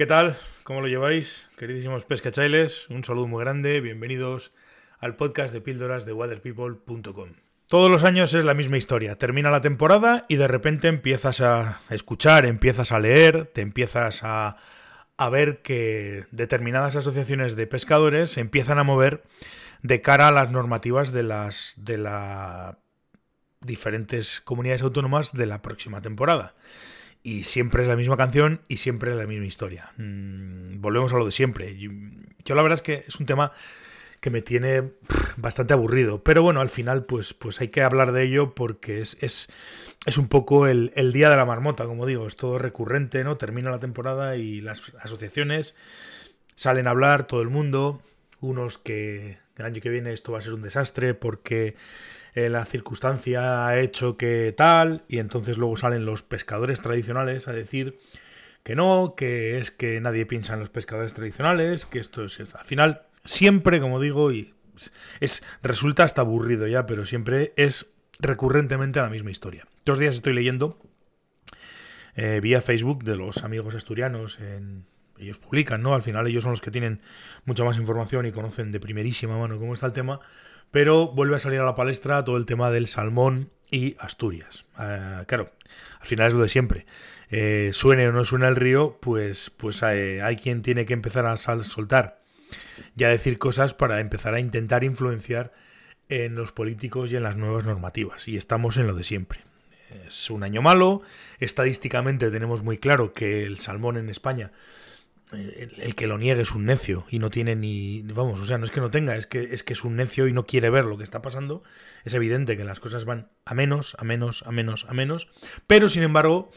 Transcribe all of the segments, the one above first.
¿Qué tal? ¿Cómo lo lleváis? Queridísimos pescachailes, un saludo muy grande, bienvenidos al podcast de píldoras de waterpeople.com. Todos los años es la misma historia, termina la temporada y de repente empiezas a escuchar, empiezas a leer, te empiezas a, a ver que determinadas asociaciones de pescadores se empiezan a mover de cara a las normativas de las de las diferentes comunidades autónomas de la próxima temporada. Y siempre es la misma canción y siempre es la misma historia. Mm, volvemos a lo de siempre. Yo, la verdad es que es un tema que me tiene bastante aburrido. Pero bueno, al final pues, pues hay que hablar de ello porque es, es, es un poco el, el, día de la marmota, como digo. Es todo recurrente, ¿no? Termina la temporada y las asociaciones salen a hablar, todo el mundo. Unos que el año que viene esto va a ser un desastre porque eh, la circunstancia ha hecho que tal, y entonces luego salen los pescadores tradicionales a decir que no, que es que nadie piensa en los pescadores tradicionales, que esto es, al final siempre, como digo, y es resulta hasta aburrido ya, pero siempre es recurrentemente la misma historia. Dos días estoy leyendo eh, vía Facebook de los amigos asturianos en, ellos publican, ¿no? Al final ellos son los que tienen mucha más información y conocen de primerísima mano cómo está el tema, pero vuelve a salir a la palestra todo el tema del salmón y Asturias. Uh, claro, al final es lo de siempre. Eh, suene o no suene el río, pues, pues hay, hay quien tiene que empezar a soltar y a decir cosas para empezar a intentar influenciar en los políticos y en las nuevas normativas. Y estamos en lo de siempre. Es un año malo. Estadísticamente tenemos muy claro que el salmón en España el, que lo niegue es un necio y no tiene ni vamos, o sea, no es que no tenga, es que es que es un necio y no quiere ver lo que está pasando. Es evidente que las cosas van a menos, a menos, a menos, a menos, pero sin embargo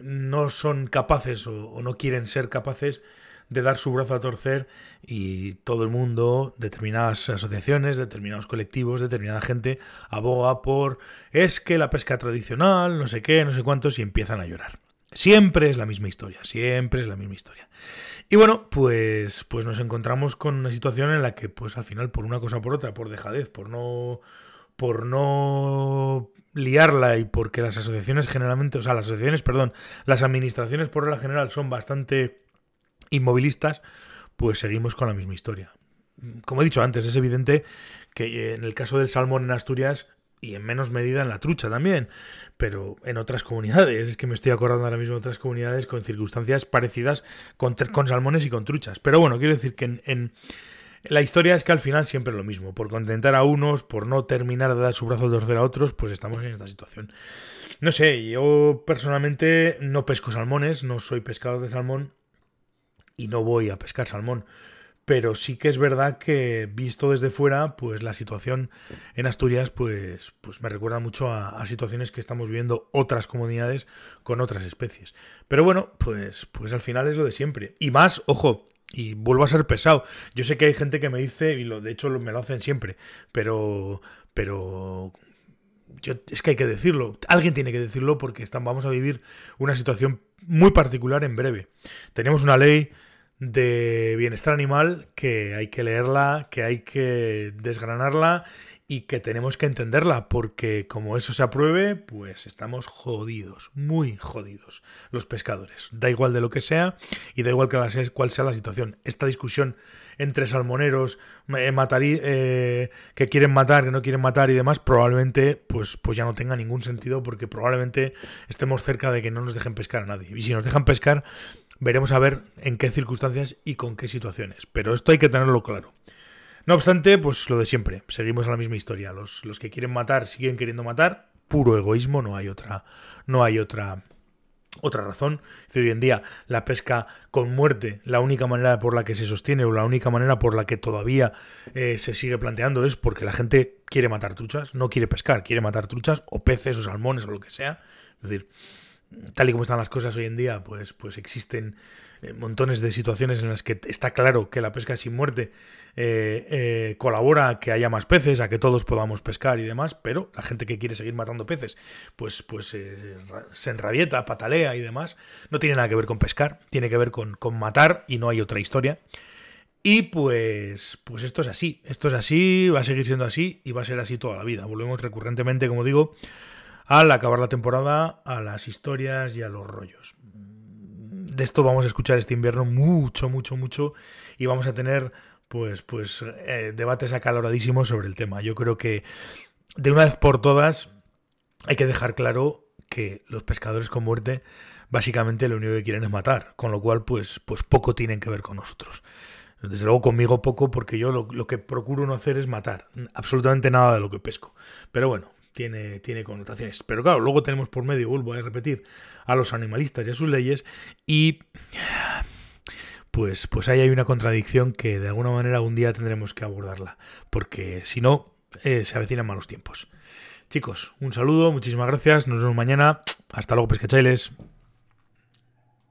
no son capaces o, o no quieren ser capaces de dar su brazo a torcer y todo el mundo, determinadas asociaciones, determinados colectivos, determinada gente aboga por es que la pesca tradicional, no sé qué, no sé cuántos y empiezan a llorar. Siempre es la misma historia, siempre es la misma historia. Y bueno, pues, pues nos encontramos con una situación en la que, pues al final, por una cosa o por otra, por dejadez, por no. por no liarla y porque las asociaciones generalmente, o sea, las asociaciones, perdón, las administraciones por la general son bastante inmovilistas, pues seguimos con la misma historia. Como he dicho antes, es evidente que en el caso del salmón en Asturias y en menos medida en la trucha también, pero en otras comunidades, es que me estoy acordando ahora mismo de otras comunidades con circunstancias parecidas con, salmones y con truchas. Pero bueno, quiero decir que en, en, la historia es que al final siempre es lo mismo, por contentar a unos, por no terminar de dar su brazo de torcer a otros, pues estamos en esta situación. No sé, yo personalmente no pesco salmones, no soy pescador de salmón y no voy a pescar salmón pero sí que es verdad que visto desde fuera, pues la situación en Asturias, pues, pues me recuerda mucho a, situaciones que estamos viviendo otras comunidades con otras especies. Pero bueno, pues, pues al final es lo de siempre. Y más, ojo, y vuelvo a ser pesado. Yo sé que hay gente que me dice, y lo, de hecho me lo hacen siempre, pero, pero yo, es que hay que decirlo, alguien tiene que decirlo porque están, vamos a vivir una situación muy particular en breve. Tenemos una ley de bienestar animal que hay que leerla, que hay que desgranarla y que tenemos que entenderla, porque como eso se apruebe, pues estamos jodidos, muy jodidos los pescadores. Da igual de lo que sea y da igual que cuál sea la situación. Esta discusión entre salmoneros eh, matarí, eh, que quieren matar, que no quieren matar y demás, probablemente pues, pues ya no tenga ningún sentido porque probablemente estemos cerca de que no nos dejen pescar a nadie. Y si nos dejan pescar, veremos a ver en qué circunstancias y con qué situaciones. Pero esto hay que tenerlo claro. No obstante, pues lo de siempre, seguimos a la misma historia. Los, los que quieren matar siguen queriendo matar, puro egoísmo, no hay otra, no hay otra, otra razón. Hoy en día la pesca con muerte, la única manera por la que se sostiene o la única manera por la que todavía eh, se sigue planteando es porque la gente quiere matar truchas, no quiere pescar, quiere matar truchas o peces o salmones o lo que sea. Es decir, tal y como están las cosas hoy en día, pues, pues existen eh, montones de situaciones en las que está claro que la pesca sin muerte eh, eh, colabora a que haya más peces, a que todos podamos pescar y demás, pero la gente que quiere seguir matando peces, pues, pues se enrabieta, patalea y demás, no tiene nada que ver con pescar, tiene que ver con, con matar y no hay otra historia. Y pues, pues esto es así, esto es así, va a seguir siendo así y va a ser así toda la vida. Volvemos recurrentemente, como digo, al acabar la temporada, a las historias y a los rollos de esto vamos a escuchar este invierno mucho, mucho, mucho y vamos a tener pues, pues eh, debates acaloradísimos sobre el tema. Yo creo que de una vez por todas hay que dejar claro que los pescadores con muerte básicamente lo único que quieren es matar, con lo cual pues, pues poco tienen que ver con nosotros. Desde luego conmigo poco porque yo lo, lo que procuro no hacer es matar, absolutamente nada de lo que pesco. Pero bueno, tiene, tiene connotaciones. Pero claro, luego tenemos por medio, vuelvo a repetir, a los animalistas y a sus leyes y pues, pues ahí hay una contradicción que de alguna manera un día tendremos que abordarla, porque si no, eh, se avecinan malos tiempos. Chicos, un saludo, muchísimas gracias, nos vemos mañana, hasta luego pescachailes.